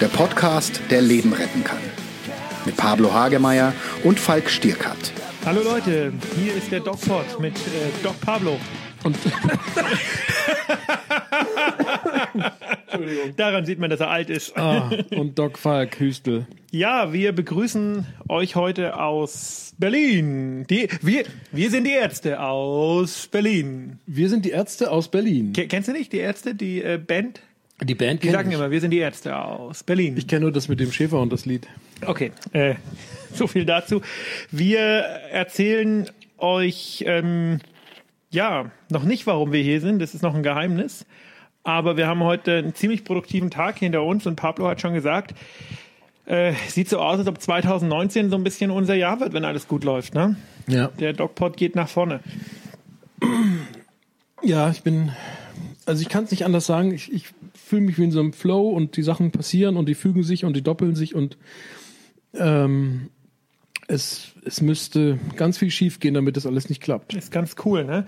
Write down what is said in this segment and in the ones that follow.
der Podcast, der Leben retten kann. Mit Pablo Hagemeyer und Falk Stierkat. Hallo Leute, hier ist der DocPod mit äh, Doc Pablo. Und Daran sieht man, dass er alt ist. Ah, und Doc Falk Hüstel. Ja, wir begrüßen euch heute aus Berlin. Die, wir, wir sind die Ärzte aus Berlin. Wir sind die Ärzte aus Berlin. Ke kennst du nicht die Ärzte, die äh, Band? Die Band Die sagen immer, wir sind die Ärzte aus Berlin. Ich kenne nur das mit dem Schäfer und das Lied. Okay, äh, so viel dazu. Wir erzählen euch ähm, ja noch nicht, warum wir hier sind. Das ist noch ein Geheimnis. Aber wir haben heute einen ziemlich produktiven Tag hinter uns und Pablo hat schon gesagt, äh, sieht so aus, als ob 2019 so ein bisschen unser Jahr wird, wenn alles gut läuft. Ne? Ja. Der DocPod geht nach vorne. Ja, ich bin, also ich kann es nicht anders sagen. Ich, ich fühle mich wie in so einem Flow und die Sachen passieren und die fügen sich und die doppeln sich und ähm, es, es müsste ganz viel schief gehen, damit das alles nicht klappt. Ist ganz cool, ne?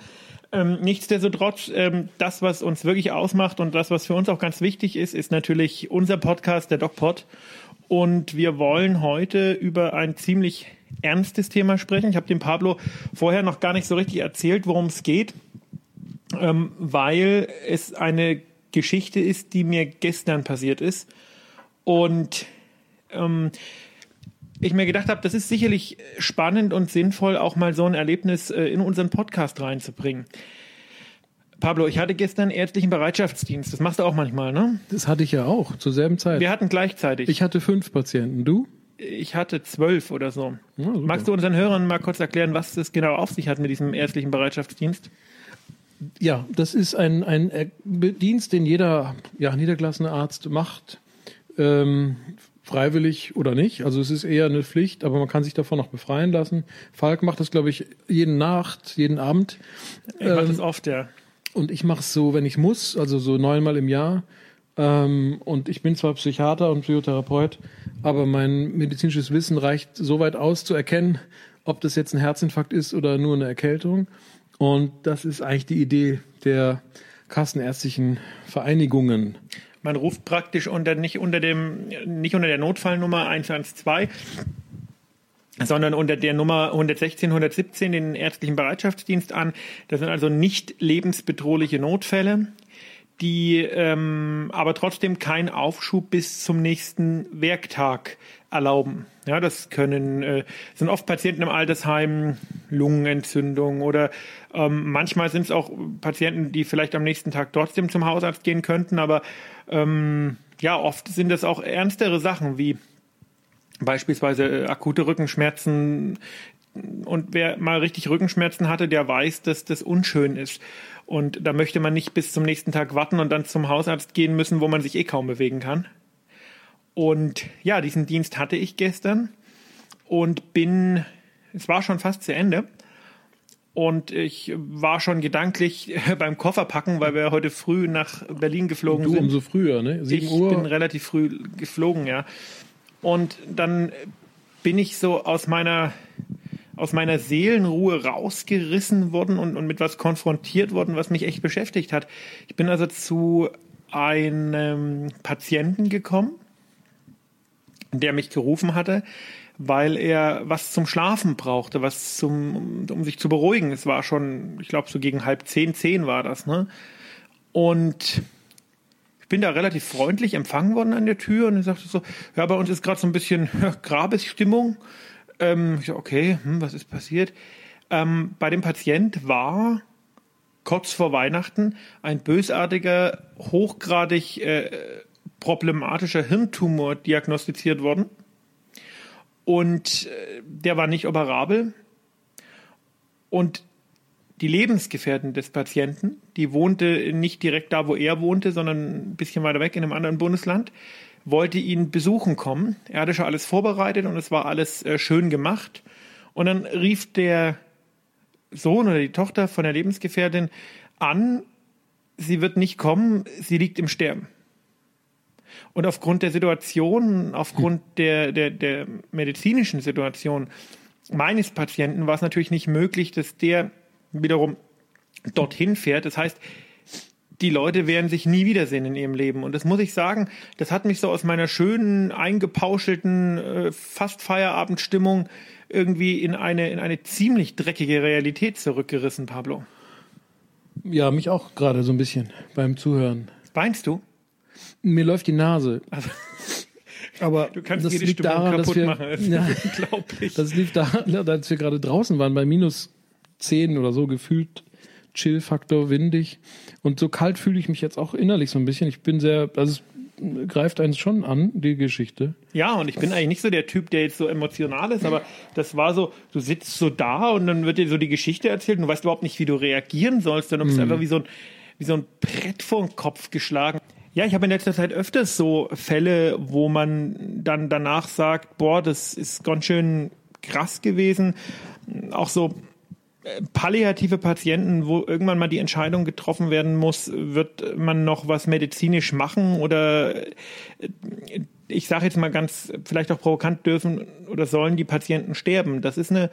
Ähm, nichtsdestotrotz, ähm, das, was uns wirklich ausmacht und das, was für uns auch ganz wichtig ist, ist natürlich unser Podcast, der DocPod. Und wir wollen heute über ein ziemlich ernstes Thema sprechen. Ich habe dem Pablo vorher noch gar nicht so richtig erzählt, worum es geht, ähm, weil es eine Geschichte ist, die mir gestern passiert ist. Und ähm, ich mir gedacht habe, das ist sicherlich spannend und sinnvoll, auch mal so ein Erlebnis äh, in unseren Podcast reinzubringen. Pablo, ich hatte gestern ärztlichen Bereitschaftsdienst. Das machst du auch manchmal, ne? Das hatte ich ja auch zur selben Zeit. Wir hatten gleichzeitig. ich hatte fünf Patienten. Du? Ich hatte zwölf oder so. Ja. Magst du unseren Hörern mal kurz erklären, was das genau auf sich hat mit diesem ärztlichen Bereitschaftsdienst? Ja, das ist ein, ein äh, Dienst, den jeder ja, niedergelassene Arzt macht. Ähm, freiwillig oder nicht. Also es ist eher eine Pflicht, aber man kann sich davon noch befreien lassen. Falk macht das, glaube ich, jeden Nacht, jeden Abend. Ich mache Ähm, das oft, ja. Und ich mache es so, wenn ich muss, also so neunmal im Jahr. Ähm, und ich bin zwar Psychiater und Psychotherapeut, aber mein medizinisches Wissen reicht so weit aus zu erkennen, ob das jetzt ein Herzinfarkt ist oder nur eine Erkältung. Und das ist eigentlich die Idee der kassenärztlichen Vereinigungen. Man ruft praktisch unter nicht unter dem nicht unter der Notfallnummer 112, sondern unter der Nummer 116, 117 den ärztlichen Bereitschaftsdienst an. Das sind also nicht lebensbedrohliche Notfälle, die ähm, aber trotzdem keinen Aufschub bis zum nächsten Werktag erlauben. Ja, das können äh, sind oft Patienten im Altersheim, Lungenentzündung oder ähm, manchmal sind es auch Patienten, die vielleicht am nächsten Tag trotzdem zum Hausarzt gehen könnten, aber ähm, ja, oft sind das auch ernstere Sachen wie beispielsweise äh, akute Rückenschmerzen. Und wer mal richtig Rückenschmerzen hatte, der weiß, dass das unschön ist. Und da möchte man nicht bis zum nächsten Tag warten und dann zum Hausarzt gehen müssen, wo man sich eh kaum bewegen kann. Und ja, diesen Dienst hatte ich gestern und bin, es war schon fast zu Ende. Und ich war schon gedanklich beim Kofferpacken, weil wir heute früh nach Berlin geflogen Du sind. umso früher, ne? Sieben Ich Uhr. bin relativ früh geflogen, ja. Und dann bin ich so aus meiner aus meiner Seelenruhe rausgerissen worden und, und mit was konfrontiert worden, was mich echt beschäftigt hat. Ich bin also zu einem Patienten gekommen, der mich gerufen hatte, weil er was zum Schlafen brauchte, was zum, um, sich zu beruhigen. Es war schon, ich glaube, so gegen halb zehn, zehn war das, ne? Und ich bin da relativ freundlich empfangen worden an der Tür und er sagte so, ja, bei uns ist gerade so ein bisschen Grabesstimmung. Ähm, ich so, okay, hm, was ist passiert? Ähm, bei dem Patient war kurz vor Weihnachten ein bösartiger, hochgradig äh, problematischer Hirntumor diagnostiziert worden. Und äh, der war nicht operabel. Und die Lebensgefährtin des Patienten, die wohnte nicht direkt da, wo er wohnte, sondern ein bisschen weiter weg in einem anderen Bundesland, wollte ihn besuchen kommen. Er hatte schon alles vorbereitet und es war alles äh, schön gemacht. Und dann rief der Sohn oder die Tochter von der Lebensgefährtin an, sie wird nicht kommen, sie liegt im Sterben. Und aufgrund der Situation, aufgrund der, der, der medizinischen Situation meines Patienten war es natürlich nicht möglich, dass der wiederum dorthin fährt. Das heißt, die Leute werden sich nie wiedersehen in ihrem Leben. Und das muss ich sagen, das hat mich so aus meiner schönen, eingepauschelten, äh, fast Feierabendstimmung irgendwie in eine, in eine ziemlich dreckige Realität zurückgerissen, Pablo. Ja, mich auch gerade so ein bisschen beim Zuhören. Weinst du? Mir läuft die Nase. Also, Aber du kannst das jede liegt Stimmung daran, dass kaputt wir, machen. Das ist ja, unglaublich. das liegt daran, dass wir gerade draußen waren, bei minus 10 oder so gefühlt Chill-Faktor, windig. Und so kalt fühle ich mich jetzt auch innerlich so ein bisschen. Ich bin sehr, also es greift eins schon an, die Geschichte. Ja, und ich bin eigentlich nicht so der Typ, der jetzt so emotional ist, aber das war so, du sitzt so da und dann wird dir so die Geschichte erzählt und du weißt überhaupt nicht, wie du reagieren sollst, dann bist du einfach wie so ein, wie so ein Brett vor den Kopf geschlagen. Ja, ich habe in letzter Zeit öfters so Fälle, wo man dann danach sagt, boah, das ist ganz schön krass gewesen. Auch so palliative Patienten, wo irgendwann mal die Entscheidung getroffen werden muss, wird man noch was medizinisch machen oder äh, ich sage jetzt mal ganz, vielleicht auch provokant dürfen oder sollen die Patienten sterben. Das ist eine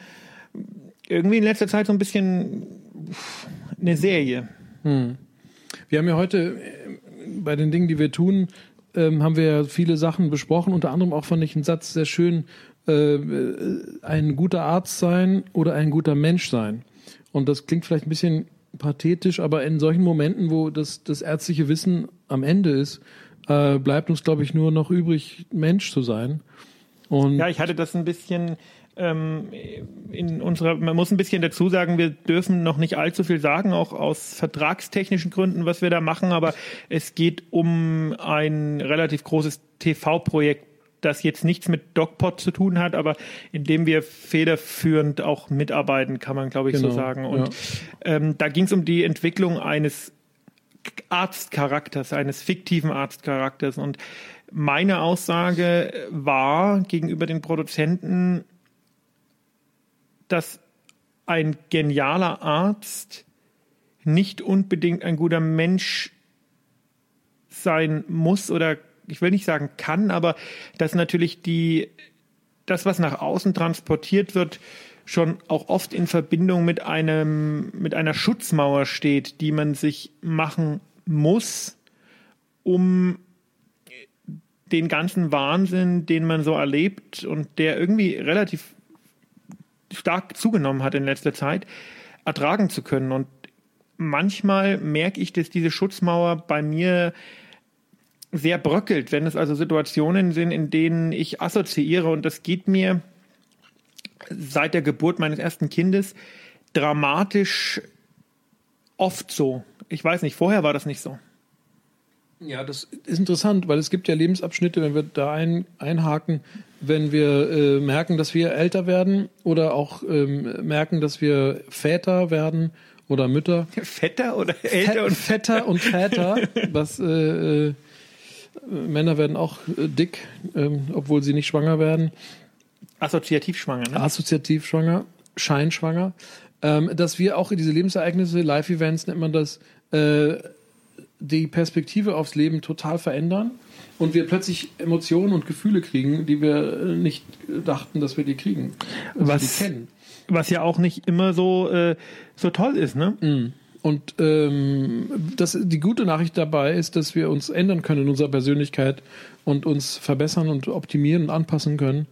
irgendwie in letzter Zeit so ein bisschen eine Serie. Wir haben ja heute äh, bei den Dingen, die wir tun, ähm, haben wir ja viele Sachen besprochen. Unter anderem auch fand ich einen Satz sehr schön, äh, äh, ein guter Arzt sein oder ein guter Mensch sein. Und das klingt vielleicht ein bisschen pathetisch, aber in solchen Momenten, wo das, das ärztliche Wissen am Ende ist, äh, bleibt uns, glaube ich, nur noch übrig, Mensch zu sein. Und Ja, ich hatte das ein bisschen ähm, in unserer, man muss ein bisschen dazu sagen, wir dürfen noch nicht allzu viel sagen, auch aus vertragstechnischen Gründen, was wir da machen, aber es geht um ein relativ großes TV-Projekt, das jetzt nichts mit DocPod zu tun hat, aber in dem wir federführend auch mitarbeiten, kann man, glaube ich, Genau, so sagen. Und ähm, da ging es um die Entwicklung eines Arztcharakters, eines fiktiven Arztcharakters. Und meine Aussage war gegenüber den Produzenten, dass ein genialer Arzt nicht unbedingt ein guter Mensch sein muss oder ich will nicht sagen kann, aber dass natürlich die das, was nach außen transportiert wird, schon auch oft in Verbindung mit einem mit einer Schutzmauer steht, die man sich machen muss, um den ganzen Wahnsinn, den man so erlebt und der irgendwie relativ stark zugenommen hat in letzter Zeit, ertragen zu können. Und manchmal merke ich, dass diese Schutzmauer bei mir sehr bröckelt, wenn es also Situationen sind, in denen ich assoziiere und das geht mir seit der Geburt meines ersten Kindes dramatisch oft so. Ich weiß nicht, vorher war das nicht so. Ja, das ist interessant, weil es gibt ja Lebensabschnitte, wenn wir da ein, einhaken, wenn wir äh, merken, dass wir älter werden oder auch ähm, merken, dass wir Väter werden oder Mütter. Fetter oder älter Fe- und Vetter und Väter, was äh, äh, Männer werden auch äh, dick, ähm, obwohl sie nicht schwanger werden. assoziativ schwanger. Ne? assoziativ schwanger, scheinschwanger, ähm, dass wir auch in diese Lebensereignisse, Live-Events nennt man das, äh, die Perspektive aufs Leben total verändern und wir plötzlich Emotionen und Gefühle kriegen, die wir äh, nicht dachten, dass wir die kriegen. Also Was- die kennen. Was ja auch nicht immer so, äh, so toll ist, ne? Und ähm, das, die gute Nachricht dabei ist, dass wir uns ändern können in unserer Persönlichkeit und uns verbessern und optimieren und anpassen können.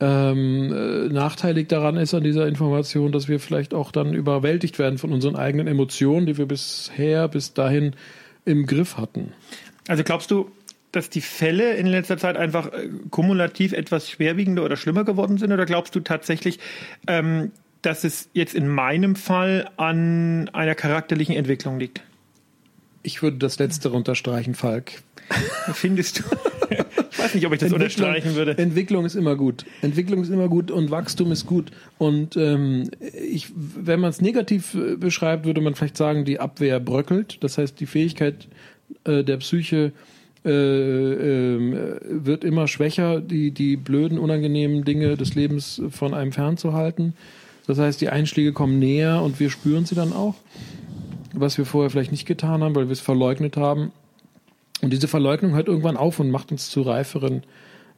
Ähm, äh, nachteilig daran ist an dieser Information, dass wir vielleicht auch dann überwältigt werden von unseren eigenen Emotionen, die wir bisher bis dahin im Griff hatten. Also glaubst du, dass die Fälle in letzter Zeit einfach äh, kumulativ etwas schwerwiegender oder schlimmer geworden sind? Oder glaubst du tatsächlich, ähm, dass es jetzt in meinem Fall an einer charakterlichen Entwicklung liegt? Ich würde das Letztere unterstreichen, Falk. Findest du? ich weiß nicht, ob ich das unterstreichen würde. Entwicklung ist immer gut. Entwicklung ist immer gut und Wachstum ist gut. Und ähm, ich, wenn man es negativ äh, beschreibt, würde man vielleicht sagen, die Abwehr bröckelt. Das heißt, die Fähigkeit äh, der Psyche äh, äh, wird immer schwächer, die, die blöden, unangenehmen Dinge des Lebens von einem fernzuhalten. Das heißt, die Einschläge kommen näher und wir spüren sie dann auch, was wir vorher vielleicht nicht getan haben, weil wir es verleugnet haben. Und diese Verleugnung hört irgendwann auf und macht uns zu reiferen,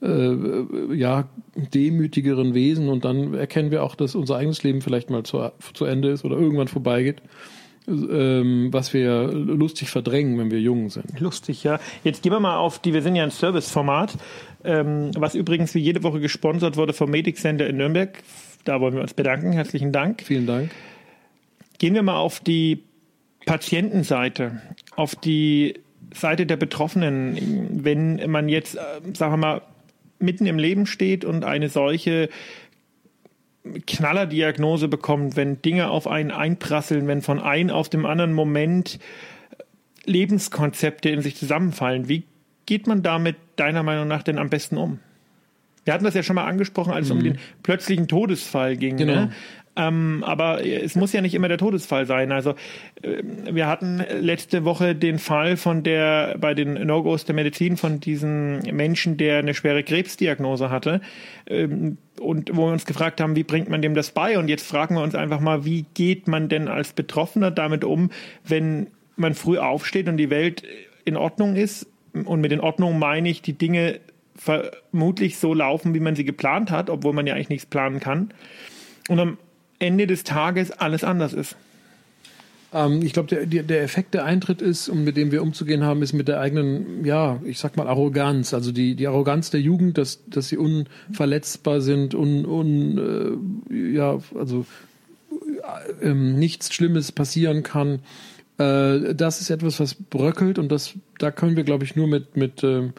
äh, ja, demütigeren Wesen. Und dann erkennen wir auch, dass unser eigenes Leben vielleicht mal zu, zu Ende ist oder irgendwann vorbeigeht. ähm, was wir lustig verdrängen, wenn wir jung sind. Lustig, ja. Jetzt gehen wir mal auf die, wir sind ja ein Serviceformat, ähm, was übrigens wie jede Woche gesponsert wurde vom Medic Center in Nürnberg. Da wollen wir uns bedanken. Herzlichen Dank. Vielen Dank. Gehen wir mal auf die Patientenseite, auf die Seite der Betroffenen. Wenn man jetzt, äh, sagen wir mal, mitten im Leben steht und eine solche Knallerdiagnose bekommt, wenn Dinge auf einen einprasseln, wenn von einem auf dem anderen Moment Lebenskonzepte in sich zusammenfallen. Wie geht man damit deiner Meinung nach denn am besten um? Wir hatten das ja schon mal angesprochen, als es um den plötzlichen Todesfall ging. Genau. Ne? Ähm, aber es muss ja nicht immer der Todesfall sein. Also äh, wir hatten letzte Woche den Fall von der bei den No-Gos der Medizin von diesem Menschen, der eine schwere Krebsdiagnose hatte ähm, und wo wir uns gefragt haben, wie bringt man dem das bei? Und jetzt fragen wir uns einfach mal, wie geht man denn als Betroffener damit um, wenn man früh aufsteht und die Welt in Ordnung ist? Und mit in Ordnung meine ich, die Dinge vermutlich so laufen, wie man sie geplant hat, obwohl man ja eigentlich nichts planen kann. Und am Ende des Tages alles anders ist. Ähm, ich glaube, der, der, Effekt, der Eintritt ist und mit dem wir umzugehen haben, ist mit der eigenen, ja, ich sag mal Arroganz. Also die, die Arroganz der Jugend, dass, dass sie unverletzbar sind, un, un, äh, ja, also äh, ähm, nichts Schlimmes passieren kann. Äh, das ist etwas, was bröckelt und das, da können wir, glaube ich, nur mit, mit äh,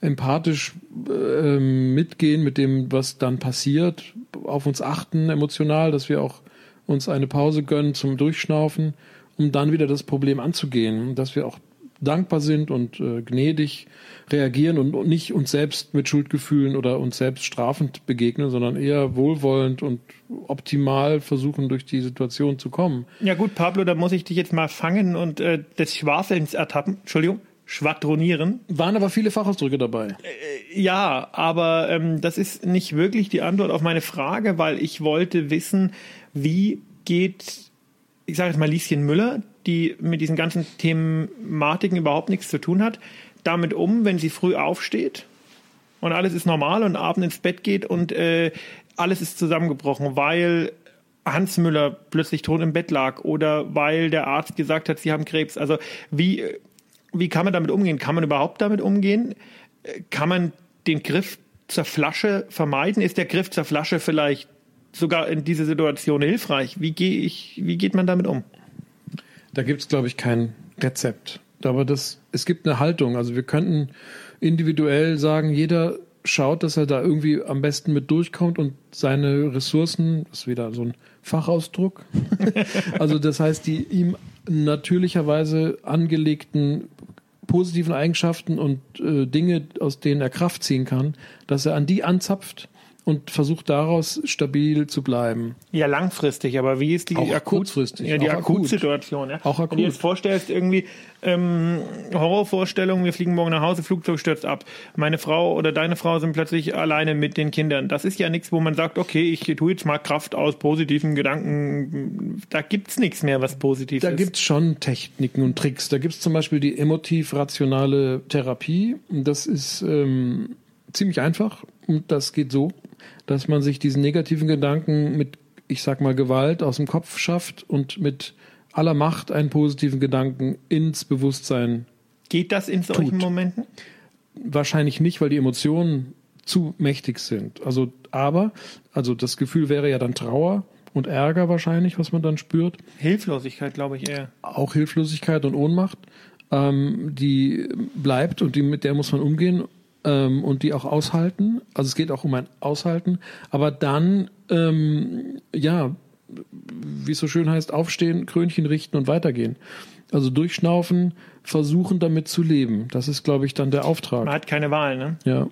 empathisch äh, mitgehen mit dem, was dann passiert, auf uns achten emotional, dass wir auch uns eine Pause gönnen zum Durchschnaufen, um dann wieder das Problem anzugehen, dass wir auch dankbar sind und äh, gnädig reagieren und, und nicht uns selbst mit Schuldgefühlen oder uns selbst strafend begegnen, sondern eher wohlwollend und optimal versuchen, durch die Situation zu kommen. Ja gut, Pablo, da muss ich dich jetzt mal fangen und äh, des Schwafelns ertappen. Entschuldigung schwadronieren. Waren aber viele Fachausdrücke dabei. Äh, ja, aber ähm, das ist nicht wirklich die Antwort auf meine Frage, weil ich wollte wissen, wie geht, ich sage jetzt mal Lieschen Müller, die mit diesen ganzen Thematiken überhaupt nichts zu tun hat, damit um, wenn sie früh aufsteht und alles ist normal und abends ins Bett geht und äh, alles ist zusammengebrochen, weil Hans Müller plötzlich tot im Bett lag oder weil der Arzt gesagt hat, sie haben Krebs. Also wie wie kann man damit umgehen? Kann man überhaupt damit umgehen? Kann man den Griff zur Flasche vermeiden? Ist der Griff zur Flasche vielleicht sogar in dieser Situation hilfreich? Wie gehe ich, wie geht man damit um? Da gibt es, glaube ich, kein Rezept. Aber das, es gibt eine Haltung. Also wir könnten individuell sagen, jeder schaut, dass er da irgendwie am besten mit durchkommt und seine Ressourcen, das ist wieder so ein Fachausdruck, also das heißt, die ihm natürlicherweise angelegten positiven Eigenschaften und äh, Dinge, aus denen er Kraft ziehen kann, dass er an die anzapft und versucht daraus stabil zu bleiben. Ja, langfristig, aber wie ist die auch akut, kurzfristig? Ja, die Akutsituation. Ja? Auch akut. Wenn du dir jetzt vorstellst, irgendwie ähm, Horrorvorstellung, wir fliegen morgen nach Hause, Flugzeug stürzt ab. Meine Frau oder deine Frau sind plötzlich alleine mit den Kindern. Das ist ja nichts, wo man sagt, okay, ich tue jetzt mal Kraft aus positiven Gedanken. Da gibt's nichts mehr, was positiv da ist. Da gibt's schon Techniken und Tricks. Da gibt's zum Beispiel die emotiv-rationale Therapie. Das ist ähm, ziemlich einfach und das geht so dass man sich diesen negativen Gedanken mit, ich sag mal, Gewalt aus dem Kopf schafft und mit aller Macht einen positiven Gedanken ins Bewusstsein. Geht das in solchen tut. Momenten? Wahrscheinlich nicht, weil die Emotionen zu mächtig sind. Also, aber, also das Gefühl wäre ja dann Trauer und Ärger wahrscheinlich, was man dann spürt. Hilflosigkeit, glaube ich eher. Auch Hilflosigkeit und Ohnmacht, ähm, die bleibt und die, mit der muss man umgehen ähm, und die auch aushalten. Also es geht auch um ein Aushalten, aber dann, ähm, ja, wie es so schön heißt, aufstehen, Krönchen richten und weitergehen. Also durchschnaufen, versuchen damit zu leben. Das ist, glaube ich, dann der Auftrag. Man hat keine Wahl, ne? Ja.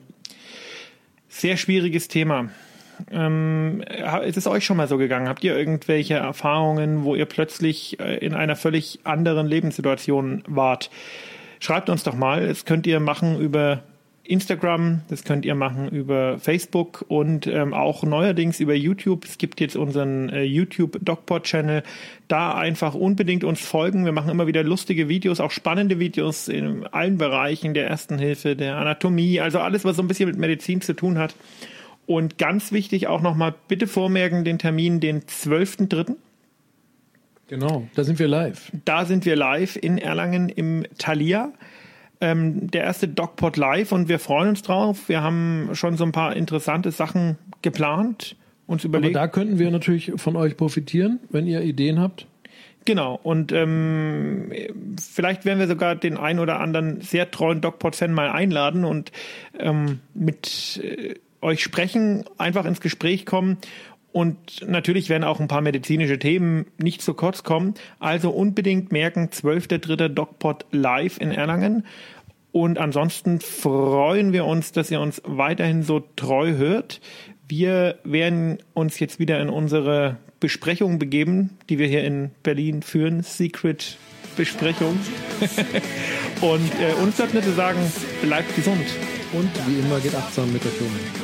Sehr schwieriges Thema. Ähm, ist es euch schon mal so gegangen? Habt ihr irgendwelche Erfahrungen, wo ihr plötzlich äh, in einer völlig anderen Lebenssituation wart? Schreibt uns doch mal. Das könnt ihr machen über Instagram, das könnt ihr machen über Facebook und ähm, auch neuerdings über YouTube. Es gibt jetzt unseren äh, YouTube DocPod Channel. Da einfach unbedingt uns folgen. Wir machen immer wieder lustige Videos, auch spannende Videos in allen Bereichen der Ersten Hilfe, der Anatomie, also alles, was so ein bisschen mit Medizin zu tun hat. Und ganz wichtig auch nochmal, bitte vormerken den Termin, den 12.3. Genau, da sind wir live. Da sind wir live in Erlangen im Thalia. Ähm, der erste DocPod live und wir freuen uns drauf. Wir haben schon so ein paar interessante Sachen geplant, uns überlegt. Aber da könnten wir natürlich von euch profitieren, wenn ihr Ideen habt. Genau, und ähm, vielleicht werden wir sogar den einen oder anderen sehr treuen DocPod-Fan mal einladen und ähm, mit äh, euch sprechen, einfach ins Gespräch kommen. Und natürlich werden auch ein paar medizinische Themen nicht zu kurz kommen. Also unbedingt merken, 12.3. DocPod live in Erlangen. Und ansonsten freuen wir uns, dass ihr uns weiterhin so treu hört. Wir werden uns jetzt wieder in unsere Besprechung begeben, die wir hier in Berlin führen. Secret Besprechung. Und äh, uns bleibt nur zu sagen, bleibt gesund. Und wie immer geht achtsam mit euch um.